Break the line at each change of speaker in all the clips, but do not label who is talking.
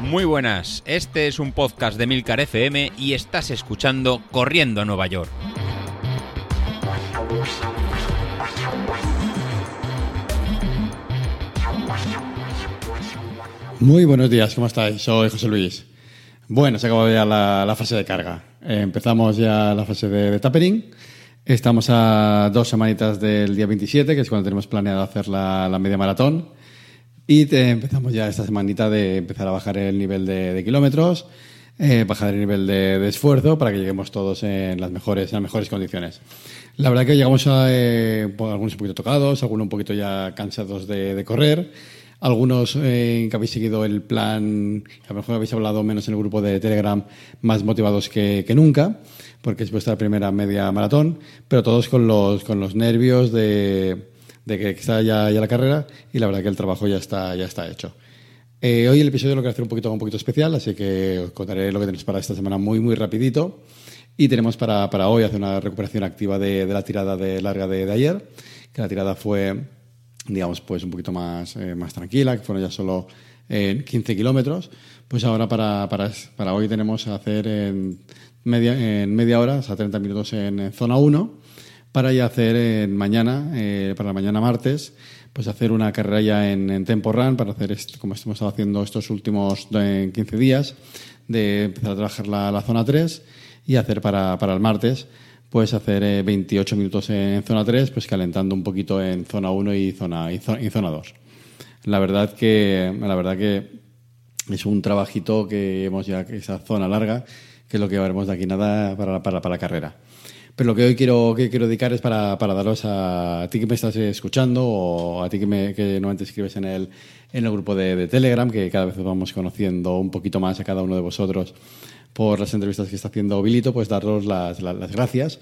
Muy buenas, este es un podcast de Milcar FM y estás escuchando Corriendo a Nueva York.
Muy buenos días, ¿cómo estáis? Soy José Luis. Bueno, se acaba ya la, fase de carga. Eh, empezamos ya la fase de, de tapering. Estamos a dos semanitas del día 27, que es cuando tenemos planeado hacer la, media maratón. Y empezamos ya esta semanita de empezar a bajar el nivel de, kilómetros, eh, bajar el nivel de, esfuerzo para que lleguemos todos en las mejores, en las mejores condiciones. La verdad que llegamos a eh, algunos un poquito tocados, algunos un poquito ya cansados de correr algunos eh, que habéis seguido el plan, a lo mejor habéis hablado menos en el grupo de Telegram, más motivados que, nunca, porque es vuestra primera media maratón, pero todos con los, con los nervios de, que está ya, ya, la carrera y la verdad que el trabajo ya está, ya está hecho. Eh, hoy el episodio lo quiero hacer un poquito, un poquito especial, así que os contaré lo que tenéis para esta semana muy, muy rapidito. Y tenemos para, para hoy hacer una recuperación activa de, de la tirada de larga de, de ayer, que la tirada fue digamos, pues un poquito más, eh, más tranquila, que fueron ya solo 15 eh, kilómetros, pues ahora para, para, para, hoy tenemos a hacer en media, en media hora, o sea, 30 minutos en, zona 1, para ya hacer en mañana, eh, para mañana martes, pues hacer una carrera ya en, Tempo Run, para hacer, esto, como estado haciendo estos últimos 15 días, de empezar a trabajar la, la zona 3 y hacer para, el martes puedes hacer 28 eh, minutos en zona 3, pues calentando un poquito en zona 1 y zona, y zona 2. La verdad que, la verdad que es un trabajito que hemos ya, esa zona larga, que es lo que haremos de aquí nada para, para, para la carrera. Pero lo que hoy quiero, que quiero dedicar es para, para daros a, ti que me estás escuchando o a ti que, me, que escribes en el, en el grupo de, de Telegram, que cada vez vamos conociendo un poquito más a cada uno de vosotros por las entrevistas que está haciendo Bilito, pues daros las, las, gracias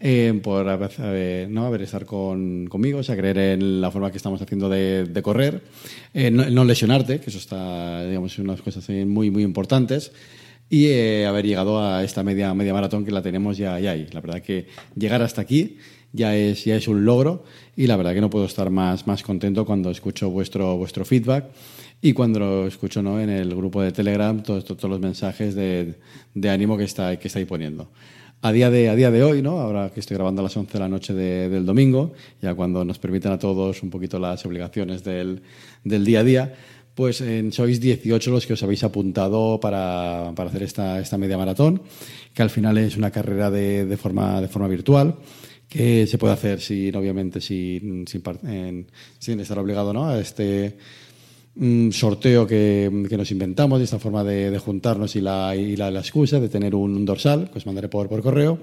eh, por haber, ¿no? haber estar con, conmigo, o sea, creer en la forma que estamos haciendo de, de correr, eh, no, lesionarte, que eso está, digamos, unas cosas muy, muy importantes y eh, haber llegado a esta media, media maratón que la tenemos ya, ahí. La verdad que llegar hasta aquí ya es, ya es un logro y la verdad que no puedo estar más, más contento cuando escucho vuestro, vuestro feedback y cuando escucho ¿no? en el grupo de Telegram, todos, los mensajes de, de, ánimo que, está, que estáis poniendo. A día, de, a día de hoy, ¿no? ahora que estoy grabando a las 11 de la noche del domingo, ya cuando nos permiten a todos un poquito las obligaciones del, del día a día, pues en, sois 18 los que os habéis apuntado para, para, hacer esta, esta media maratón, que al final es una carrera de, de, forma, de forma virtual que se puede hacer sin, obviamente, sin, sin, estar obligado ¿no? a este un sorteo que, nos inventamos, de esta forma de, juntarnos y, la, y la, excusa de tener un, dorsal, que os mandaré por, por correo.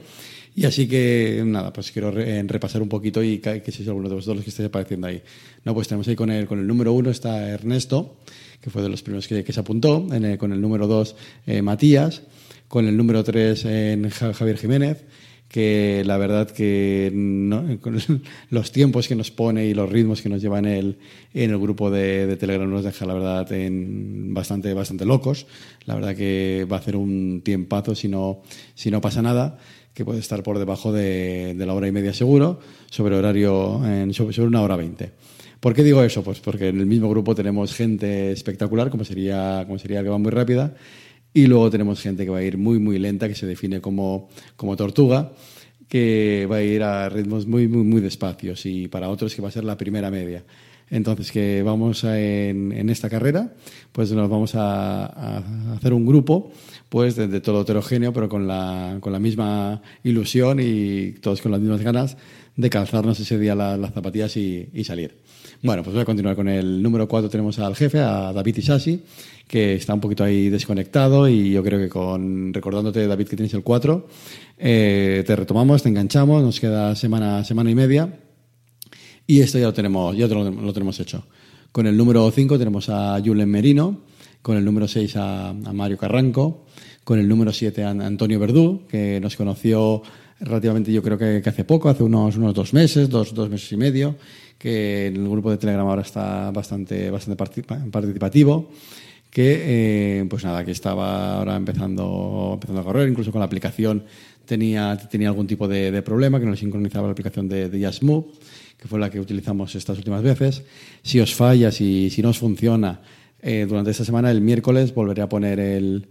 Y así que, nada, pues quiero repasar un poquito y que, que sois alguno de vosotros los que estéis apareciendo ahí. No, pues tenemos ahí con el, con el número uno está Ernesto, que fue de los primeros que, se apuntó, con el número dos eh, Matías, con el número tres en Javier Jiménez, que la verdad que con los tiempos que nos pone y los ritmos que nos lleva en el, en el grupo de, Telegram nos deja, la verdad, en bastante, bastante locos. La verdad que va a hacer un tiempazo si no, si no pasa nada, que puede estar por debajo de, la hora y media seguro, sobre horario, en, sobre, una hora veinte. ¿Por qué digo eso? Pues porque en el mismo grupo tenemos gente espectacular, como sería, como sería que va muy rápida, y luego tenemos gente que va a ir muy, muy lenta, que se define como, como tortuga, que va a ir a ritmos muy, muy, muy despacios y para otros que va a ser la primera media. Entonces, que vamos en, en, esta carrera, pues nos vamos a, a hacer un grupo, pues de, todo heterogéneo, pero con la, con la misma ilusión y todos con las mismas ganas de calzarnos ese día las, zapatillas y, y, salir. Bueno, pues voy a continuar con el número 4. Tenemos al jefe, a David Isasi, que está un poquito ahí desconectado y yo creo que con recordándote, David, que tienes el 4, eh, te retomamos, te enganchamos, nos queda semana, semana y media y esto ya lo tenemos, ya lo, tenemos hecho. Con el número 5 tenemos a Julen Merino, con el número 6 a, Mario Carranco, con el número 7 a Antonio Verdú, que nos conoció relativamente yo creo que, hace poco, hace unos, unos dos meses, dos, dos meses y medio, que en el grupo de Telegram ahora está bastante, bastante participativo que eh, pues nada, que estaba ahora empezando, empezando a correr, incluso con la aplicación tenía, tenía algún tipo de, problema, que no le sincronizaba la aplicación de, de que fue la que utilizamos estas últimas veces. Si os falla, si, si no os funciona, eh, durante esta semana, el miércoles, volveré a poner el,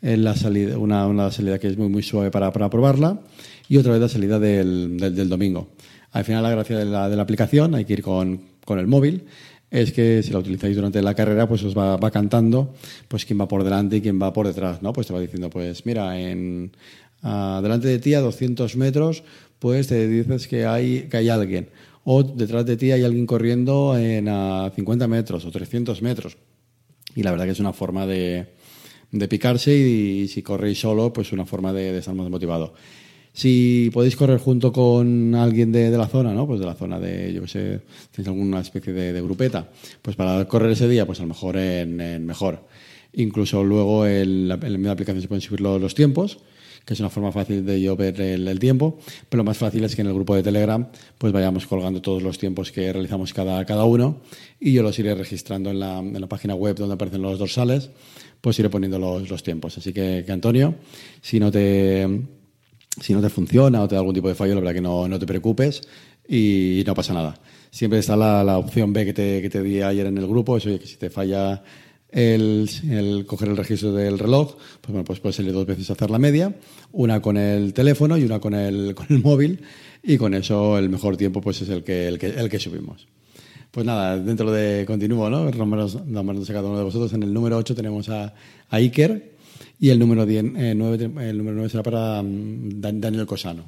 la salida, una, una, salida que es muy, muy suave para, para probarla y otra vez la salida del, del, domingo. Al final, la gracia de la, de la aplicación, hay que ir con, con el móvil es que si la utilizáis durante la carrera, pues os va, va, cantando pues quién va por delante y quién va por detrás, ¿no? Pues te va diciendo, pues mira, en delante de ti a 200 metros, pues te dices que hay, que hay alguien. O detrás de ti hay alguien corriendo en a 50 metros o 300 metros. Y la verdad que es una forma de, de picarse y, si corréis solo, pues una forma de, estar más motivado. Si podéis correr junto con alguien de, la zona, ¿no? Pues de la zona de, yo que sé, tenéis alguna especie de, grupeta, pues para correr ese día, pues a lo mejor en, mejor. Incluso luego en la, en aplicación se pueden subir los, tiempos, que es una forma fácil de yo ver el, tiempo, pero lo más fácil es que en el grupo de Telegram pues vayamos colgando todos los tiempos que realizamos cada, cada uno y yo los iré registrando en la, en la página web donde aparecen los dorsales, pues iré poniendo los, los tiempos. Así que, Antonio, si no te si no te funciona o te da algún tipo de fallo, la verdad que no, no te preocupes y no pasa nada. Siempre está la, la opción B que te, que te, di ayer en el grupo, eso que si te falla el, coger el registro del reloj, pues bueno, pues puedes salir dos veces a hacer la media, una con el teléfono y una con el, con el móvil, y con eso el mejor tiempo pues es el que, el que, el que subimos. Pues nada, dentro de continuo, ¿no? Números, números de cada uno de vosotros. En el número 8 tenemos a, a Iker, y el número, 10, eh, 9, el número 9 será para um, Daniel Cosano.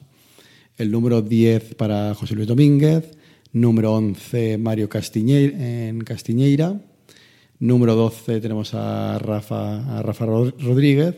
El número 10 para José Luis Domínguez. Número 11, Mario Castiñeira, Castiñeira. Número 12 tenemos a Rafa, a Rafa Rodríguez.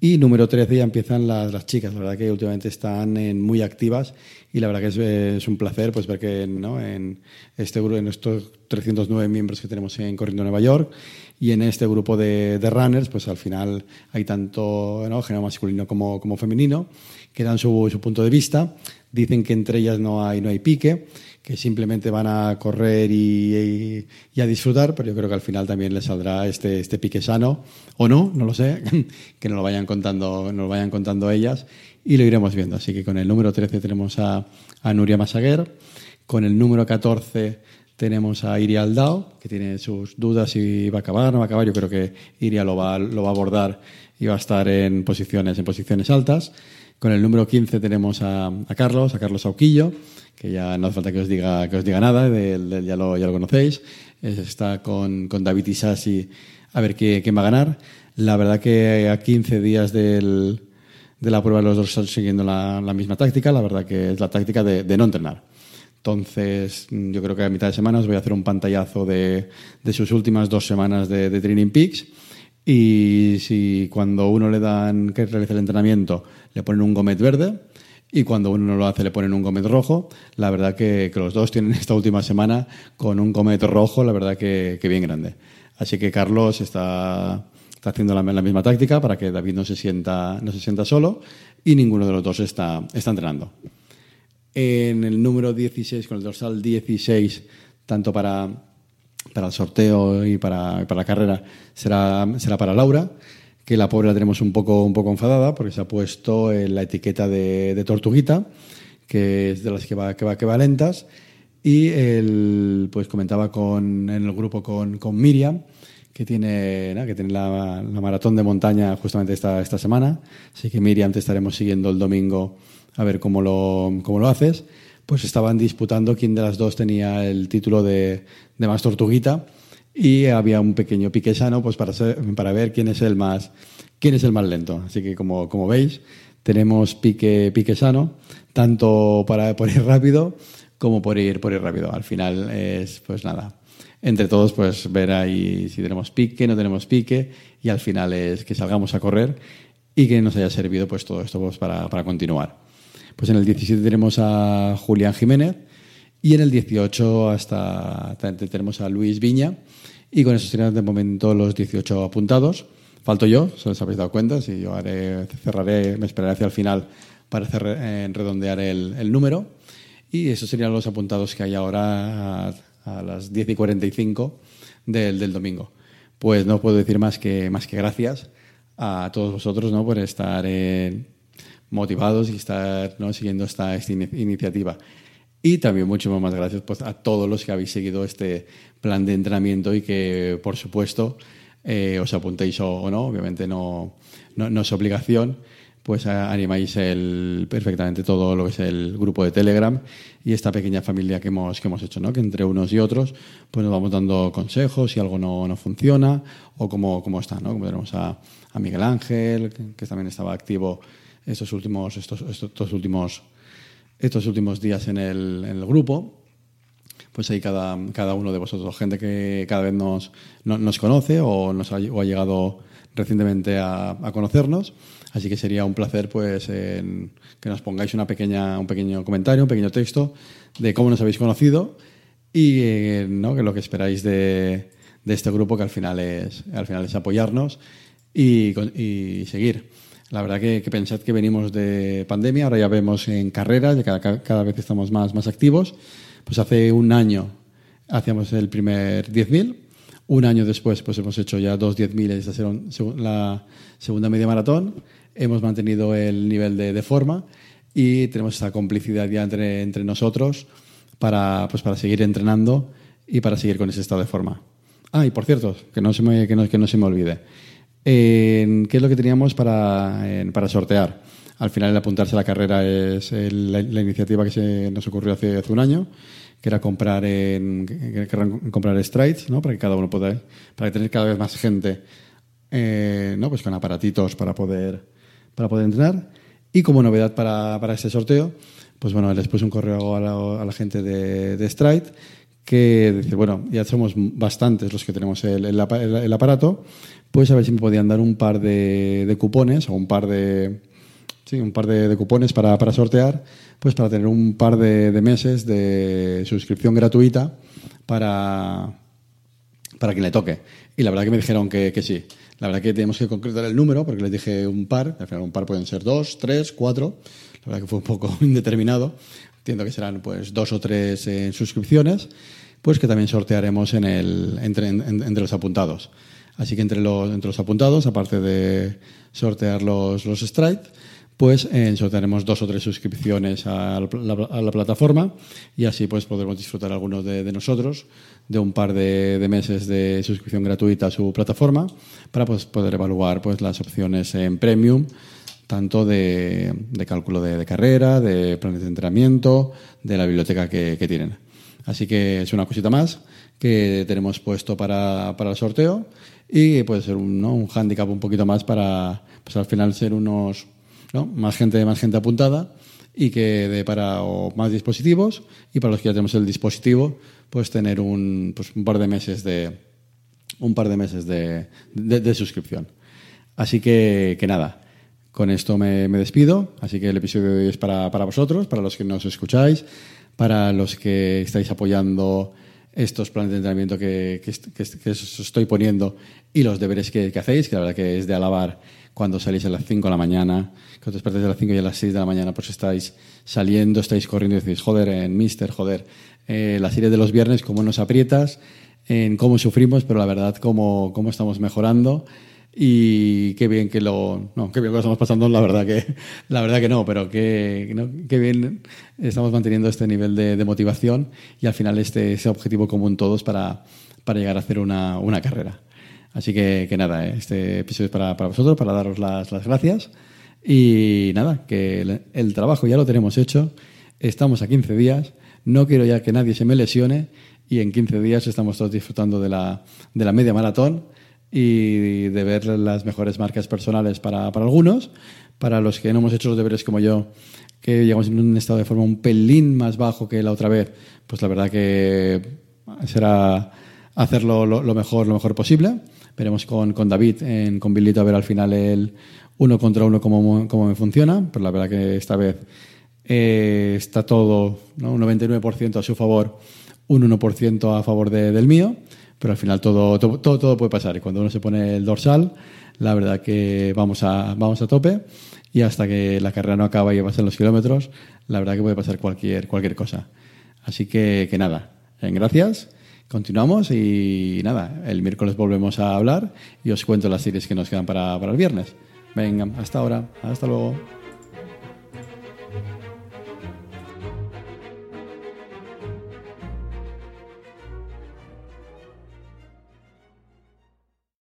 Y número 13 ya empiezan las, las, chicas. La verdad que últimamente están en, muy activas y la verdad que es, es, un placer pues ver que ¿no? en este grupo, en estos 309 miembros que tenemos en Corriendo Nueva York y en este grupo de, de runners, pues al final hay tanto ¿no? género masculino como, como femenino que dan su, su punto de vista. Dicen que entre ellas no hay, no hay pique que simplemente van a correr y, a disfrutar, pero yo creo que al final también les saldrá este, este pique sano, o no, no lo sé, que nos lo vayan contando, lo vayan contando ellas y lo iremos viendo. Así que con el número 13 tenemos a, a Nuria Masaguer, con el número 14 tenemos a Iria Aldao, que tiene sus dudas si va a acabar, no va a acabar. Yo creo que Iria lo va, lo va a abordar y va a estar en posiciones, en posiciones altas. Con el número 15 tenemos a, Carlos, a Carlos Auquillo, que ya no hace falta que os diga, que os diga nada, ya, lo, conocéis. Está con, con David Isasi a ver qué, quién va a ganar. La verdad que a 15 días de la prueba los dos están siguiendo la, misma táctica, la verdad que es la táctica de, no entrenar. Entonces, yo creo que a mitad de semana os voy a hacer un pantallazo de, de sus últimas dos semanas de, de Training Peaks. Y si cuando uno le dan que realice el entrenamiento le ponen un gomet verde, y cuando uno no lo hace le ponen un Comet rojo. La verdad que, que, los dos tienen esta última semana con un Comet rojo, la verdad que, que bien grande. Así que Carlos está, está haciendo la, la, misma táctica para que David no se sienta, no se sienta solo y ninguno de los dos está, está entrenando. En el número 16, con el dorsal 16, tanto para, para el sorteo y para, para la carrera, será, será para Laura que la pobre la tenemos un poco, un poco enfadada porque se ha puesto en la etiqueta de, de, tortuguita, que es de las que va, que va, que va lentas. Y él pues comentaba con, en el grupo con, con Miriam, que tiene, ¿no? que tiene la, la, maratón de montaña justamente esta, esta semana. Así que Miriam te estaremos siguiendo el domingo a ver cómo lo, cómo lo haces. Pues estaban disputando quién de las dos tenía el título de, más tortuguita y había un pequeño pique sano pues para, ser, para ver quién es el más quién es el más lento. Así que como, como veis, tenemos pique, pique sano, tanto para por ir rápido como por ir, por ir rápido. Al final es, pues nada, entre todos pues ver ahí si tenemos pique, no tenemos pique, y al final es que salgamos a correr y que nos haya servido pues todo esto pues, para, para continuar. Pues en el 17 tenemos a Julián Jiménez y en el 18 hasta tenemos a Luis Viña, y con eso serían de momento los 18 apuntados. Falto yo, si os habéis dado cuenta, si yo haré, cerraré, me esperaré hacia el final para cerrar, eh, redondear el, número. Y esos serían los apuntados que hay ahora a, a las 10 y 45 del, del, domingo. Pues no puedo decir más que, más que gracias a todos vosotros ¿no? por estar eh, motivados y estar siguiendo esta, iniciativa. Y también muchísimas gracias pues, a todos los que habéis seguido este plan de entrenamiento y que, por supuesto, eh, os apuntéis o, no, obviamente no, no, es obligación, pues animáis el, perfectamente todo lo que es el grupo de Telegram y esta pequeñña familia que hemos, que hemos hecho, ¿no? que entre unos y otros pues nos vamos dando consejos si algo no, no funciona o cómo, cómo está. ¿no? Como tenemos a, a Miguel Ángel, que, también estaba activo estos últimos, estos, estos, últimos, estos últimos días en el, en el grupo pues ahí cada, cada uno de vosotros, gente que cada vez nos, nos conoce o, nos ha, ha llegado recientemente a, conocernos. Así que sería un placer pues que nos pongáis una pequeña, un pequeño comentario, un pequeño texto de cómo nos habéis conocido y eh, ¿no? que lo que esperáis de, de, este grupo que al final es, al final es apoyarnos y, y seguir. La verdad que, pensad que venimos de pandemia, ahora ya vemos en carreras, cada, cada vez estamos más, activos pues hace un año hacíamos el primer 10.000, un año después pues hemos hecho ya dos 10.000 y esta la segunda media maratón, hemos mantenido el nivel de, forma y tenemos esa complicidad ya entre, nosotros para, pues para seguir entrenando y para seguir con ese estado de forma. Ah, y por cierto, que no se me, que no se me olvide. ¿Qué es lo que teníamos para, para sortear? Al final, el apuntarse a la carrera es la, iniciativa que se nos ocurrió hace, un año, que era comprar en, comprar strides, ¿no? Para que cada uno pueda, para tener cada vez más gente, eh, ¿no? Pues con aparatitos para poder, para poder entrenar. Y como novedad para, para este sorteo, pues bueno, les puse un correo a la, gente de, Stride que dice, bueno, ya somos bastantes los que tenemos el, el, el, aparato, pues a ver si me podían dar un par de, de cupones o un par de, Sí, un par de, cupones para, para, sortear, pues para tener un par de, meses de suscripción gratuita para, para quien le toque. Y la verdad que me dijeron que, que, sí. La verdad que tenemos que concretar el número, porque les dije un par, al final un par pueden ser dos, tres, cuatro. La verdad que fue un poco indeterminado. Entiendo que serán pues dos o tres eh, suscripciones, pues que también sortearemos en el, entre, entre los apuntados. Así que entre los, entre los apuntados, aparte de sortear los, los Stripe, pues eh, sortearemos dos o tres suscripciones a la, plataforma y así pues podremos disfrutar algunos de, nosotros de un par de, meses de suscripción gratuita a su plataforma para pues, poder evaluar pues las opciones en premium tanto de, cálculo de, carrera, de planes de entrenamiento, de la biblioteca que, tienen. Así que es una cosita más que tenemos puesto para, para el sorteo y puede ser un, ¿no? un hándicap un poquito más para pues al final ser unos más gente, más gente apuntada y que de para más dispositivos y para los que ya tenemos el dispositivo, pues tener un, pues un par de meses de un par de meses de, de, suscripción. Así que, que nada, con esto me, despido. Así que el episodio de hoy es para, para vosotros, para los que nos escucháis, para los que estáis apoyando estos planes de entrenamiento que, que, que, os estoy poniendo y los deberes que, hacéis, que la verdad que es de alabar cuando salís a las 5 de la mañana, que os despertáis a las 5 y a las 6 de la mañana, pues estáis saliendo, estáis corriendo y decís, joder, en Mister, joder, eh, la serie de los viernes, cómo nos aprietas, en cómo sufrimos, pero la verdad, cómo, cómo estamos mejorando y qué bien que lo no qué bien que lo estamos pasando la verdad que la verdad que no pero qué, qué bien estamos manteniendo este nivel de, motivación y al final este ese objetivo común todos para, para llegar a hacer una, una carrera Así que, que nada, eh, este episodio es para, para vosotros, para daros las, las, gracias. Y nada, que el, trabajo ya lo tenemos hecho. Estamos a 15 días. No quiero ya que nadie se me lesione. Y en 15 días estamos todos disfrutando de la, de la media maratón y de ver las mejores marcas personales para, para algunos. Para los que no hemos hecho los deberes como yo, que llegamos en un estado de forma un pelín más bajo que la otra vez, pues la verdad que será hacerlo lo, mejor, lo mejor posible. Veremos con, con David, en, con Bilito, a ver al final el uno contra uno cómo, cómo me funciona. Pero la verdad que esta vez eh, está todo, ¿no? un 99% a su favor, un 1% a favor de, del mío. Pero al final todo, todo, todo, puede pasar. Y cuando uno se pone el dorsal, la verdad que vamos a, vamos a tope. Y hasta que la carrera no acaba y pasen los kilómetros, la verdad que puede pasar cualquier, cualquier cosa. Así que, que nada, gracias. Continuamos y nada, el miércoles volvemos a hablar y os cuento las series que nos quedan para, para el viernes. Venga, hasta ahora, hasta luego.